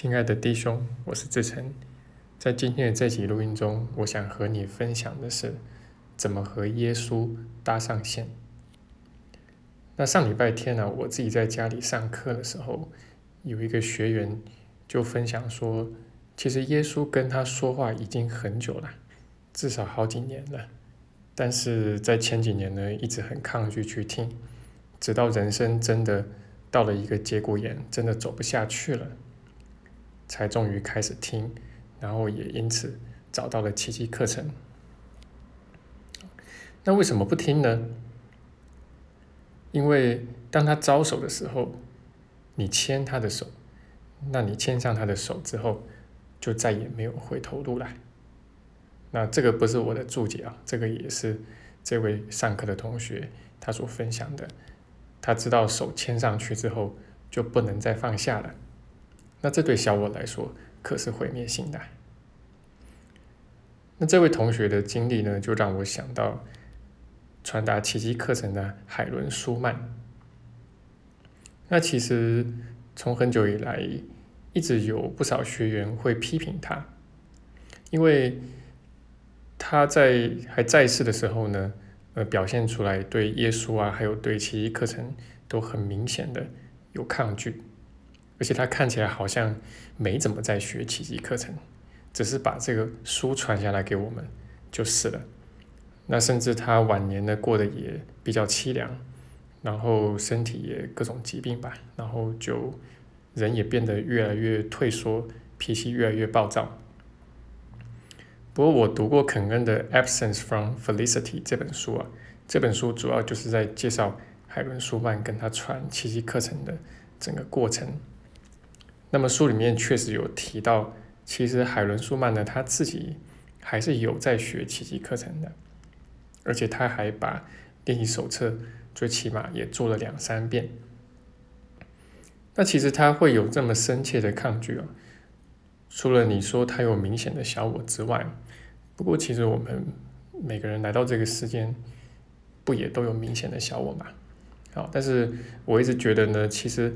亲爱的弟兄，我是志成。在今天的这集录音中，我想和你分享的是怎么和耶稣搭上线。那上礼拜天呢，我自己在家里上课的时候，有一个学员就分享说，其实耶稣跟他说话已经很久了，至少好几年了。但是在前几年呢，一直很抗拒去听，直到人生真的到了一个节骨眼，真的走不下去了。才终于开始听，然后也因此找到了奇迹课程。那为什么不听呢？因为当他招手的时候，你牵他的手，那你牵上他的手之后，就再也没有回头路了。那这个不是我的注解啊，这个也是这位上课的同学他所分享的。他知道手牵上去之后，就不能再放下了。那这对小我来说可是毁灭性的。那这位同学的经历呢，就让我想到传达奇迹课程的海伦·舒曼。那其实从很久以来，一直有不少学员会批评他，因为他在还在世的时候呢，呃，表现出来对耶稣啊，还有对奇迹课程都很明显的有抗拒。而且他看起来好像没怎么在学奇迹课程，只是把这个书传下来给我们就是了。那甚至他晚年呢过得也比较凄凉，然后身体也各种疾病吧，然后就人也变得越来越退缩，脾气越来越暴躁。不过我读过肯恩的《Absence from Felicity》这本书啊，这本书主要就是在介绍海伦·舒曼跟他传奇迹课程的整个过程。那么书里面确实有提到，其实海伦·舒曼呢，他自己还是有在学奇迹课程的，而且他还把练习手册最起码也做了两三遍。那其实他会有这么深切的抗拒啊，除了你说他有明显的小我之外，不过其实我们每个人来到这个世间，不也都有明显的小我嘛？好，但是我一直觉得呢，其实。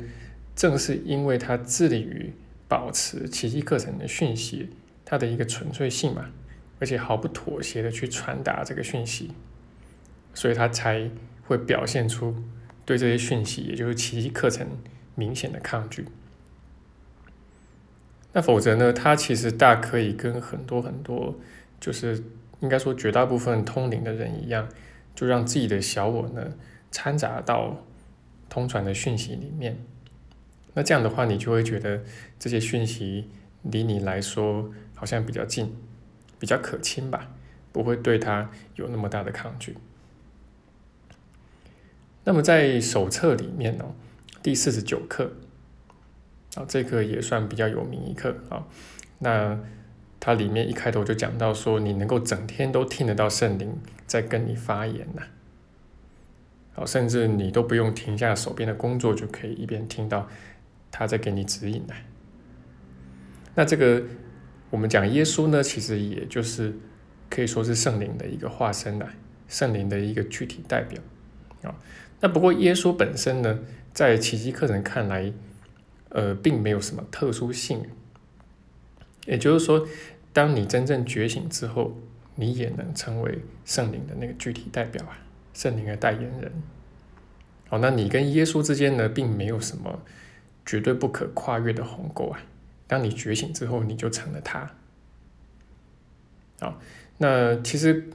正是因为他致力于保持奇迹课程的讯息，它的一个纯粹性嘛，而且毫不妥协的去传达这个讯息，所以他才会表现出对这些讯息，也就是奇迹课程明显的抗拒。那否则呢，他其实大可以跟很多很多，就是应该说绝大部分通灵的人一样，就让自己的小我呢掺杂到通传的讯息里面。那这样的话，你就会觉得这些讯息离你来说好像比较近，比较可亲吧，不会对他有那么大的抗拒。那么在手册里面呢，第四十九课，啊，这课也算比较有名一课啊。那它里面一开头就讲到说，你能够整天都听得到圣灵在跟你发言呐，好，甚至你都不用停下手边的工作，就可以一边听到。他在给你指引呢。那这个我们讲耶稣呢，其实也就是可以说是圣灵的一个化身的，圣灵的一个具体代表啊。那不过耶稣本身呢，在奇迹课程看来，呃，并没有什么特殊性。也就是说，当你真正觉醒之后，你也能成为圣灵的那个具体代表啊，圣灵的代言人。好，那你跟耶稣之间呢，并没有什么。绝对不可跨越的鸿沟啊！当你觉醒之后，你就成了他。好，那其实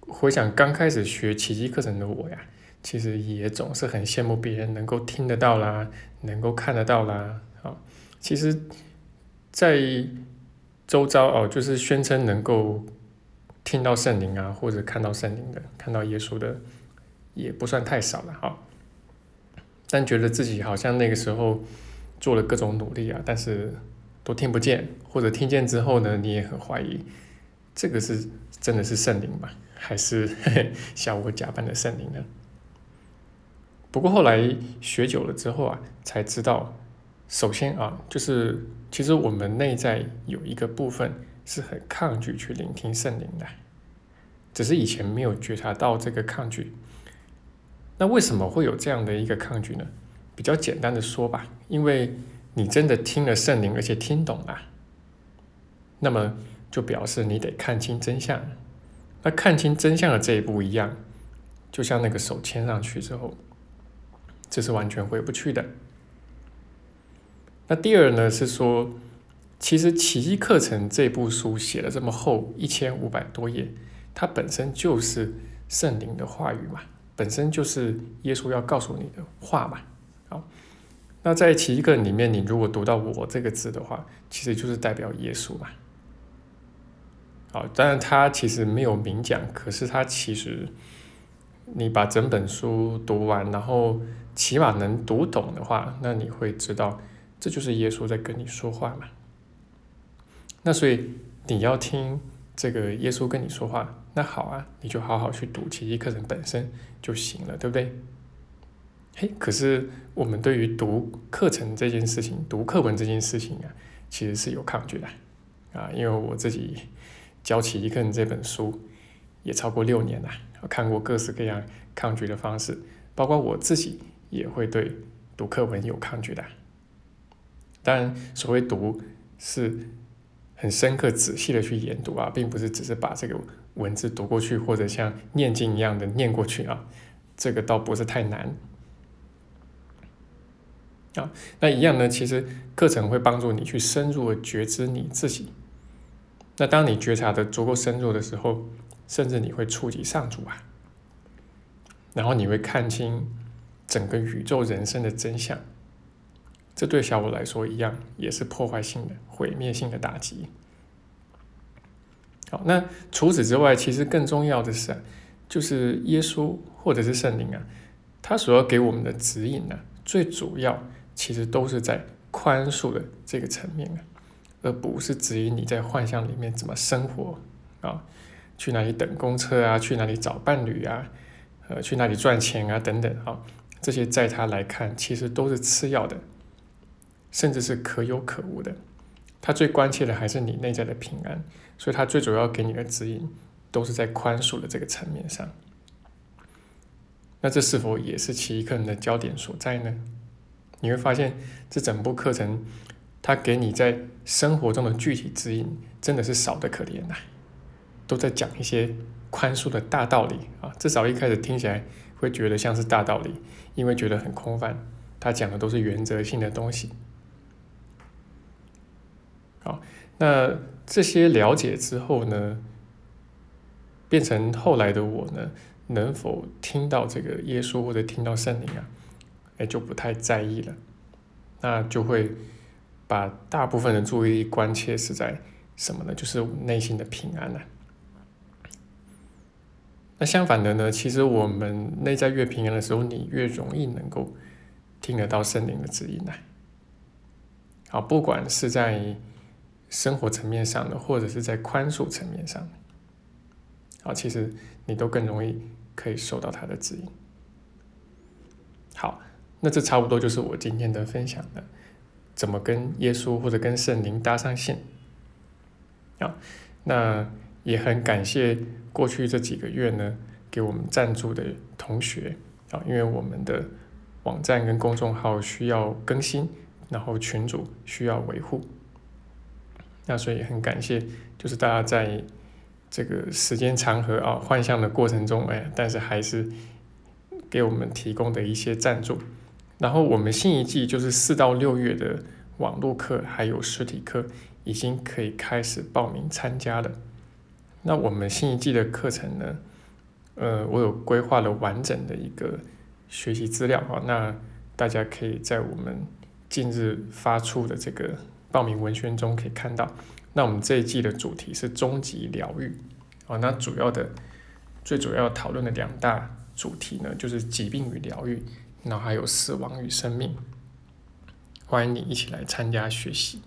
回想刚开始学奇迹课程的我呀，其实也总是很羡慕别人能够听得到啦，能够看得到啦。好，其实，在周遭哦，就是宣称能够听到圣灵啊，或者看到圣灵的，看到耶稣的，也不算太少了哈。但觉得自己好像那个时候做了各种努力啊，但是都听不见，或者听见之后呢，你也很怀疑，这个是真的是圣灵吗？还是 小我假扮的圣灵呢？不过后来学久了之后啊，才知道，首先啊，就是其实我们内在有一个部分是很抗拒去聆听圣灵的，只是以前没有觉察到这个抗拒。那为什么会有这样的一个抗拒呢？比较简单的说吧，因为你真的听了圣灵，而且听懂了，那么就表示你得看清真相。那看清真相的这一步一样，就像那个手牵上去之后，这是完全回不去的。那第二呢是说，其实奇迹课程这部书写了这么厚一千五百多页，它本身就是圣灵的话语嘛，本身就是耶稣要告诉你的话嘛。好，那在奇个里面，你如果读到“我”这个字的话，其实就是代表耶稣嘛。好，当然他其实没有明讲，可是他其实，你把整本书读完，然后起码能读懂的话，那你会知道，这就是耶稣在跟你说话嘛。那所以你要听这个耶稣跟你说话，那好啊，你就好好去读奇迹课程本身就行了，对不对？嘿，可是我们对于读课程这件事情，读课文这件事情啊，其实是有抗拒的啊，因为我自己。教起一个人这本书也超过六年了，我看过各式各样抗拒的方式，包括我自己也会对读课文有抗拒的。当然，所谓读是很深刻、仔细的去研读啊，并不是只是把这个文字读过去，或者像念经一样的念过去啊，这个倒不是太难。啊，那一样呢，其实课程会帮助你去深入的觉知你自己。那当你觉察的足够深入的时候，甚至你会触及上主啊，然后你会看清整个宇宙人生的真相。这对小五来说一样，也是破坏性的、毁灭性的打击。好，那除此之外，其实更重要的是，就是耶稣或者是圣灵啊，他所要给我们的指引呢，最主要其实都是在宽恕的这个层面啊。而不是指引你在幻象里面怎么生活啊，去哪里等公车啊，去哪里找伴侣啊，呃，去哪里赚钱啊，等等啊，这些在他来看其实都是次要的，甚至是可有可无的。他最关切的还是你内在的平安，所以他最主要给你的指引都是在宽恕的这个层面上。那这是否也是其一个人的焦点所在呢？你会发现这整部课程。他给你在生活中的具体指引，真的是少得可怜呐，都在讲一些宽恕的大道理啊。至少一开始听起来会觉得像是大道理，因为觉得很空泛。他讲的都是原则性的东西。好，那这些了解之后呢，变成后来的我呢，能否听到这个耶稣或者听到圣灵啊？哎，就不太在意了，那就会。把大部分的注意力关切是在什么呢？就是内心的平安呢。那相反的呢？其实我们内在越平安的时候，你越容易能够听得到圣灵的指引呢。好，不管是在生活层面上的，或者是在宽恕层面上，好，其实你都更容易可以受到他的指引。好，那这差不多就是我今天的分享了。怎么跟耶稣或者跟圣灵搭上线？啊，那也很感谢过去这几个月呢，给我们赞助的同学啊，因为我们的网站跟公众号需要更新，然后群主需要维护，那所以很感谢，就是大家在这个时间长河啊幻象的过程中，哎，但是还是给我们提供的一些赞助。然后我们新一季就是四到六月的网络课还有实体课已经可以开始报名参加了。那我们新一季的课程呢，呃，我有规划了完整的一个学习资料啊，那大家可以在我们近日发出的这个报名文宣中可以看到。那我们这一季的主题是终极疗愈哦，那主要的最主要讨论的两大主题呢，就是疾病与疗愈。然后还有死亡与生命，欢迎你一起来参加学习。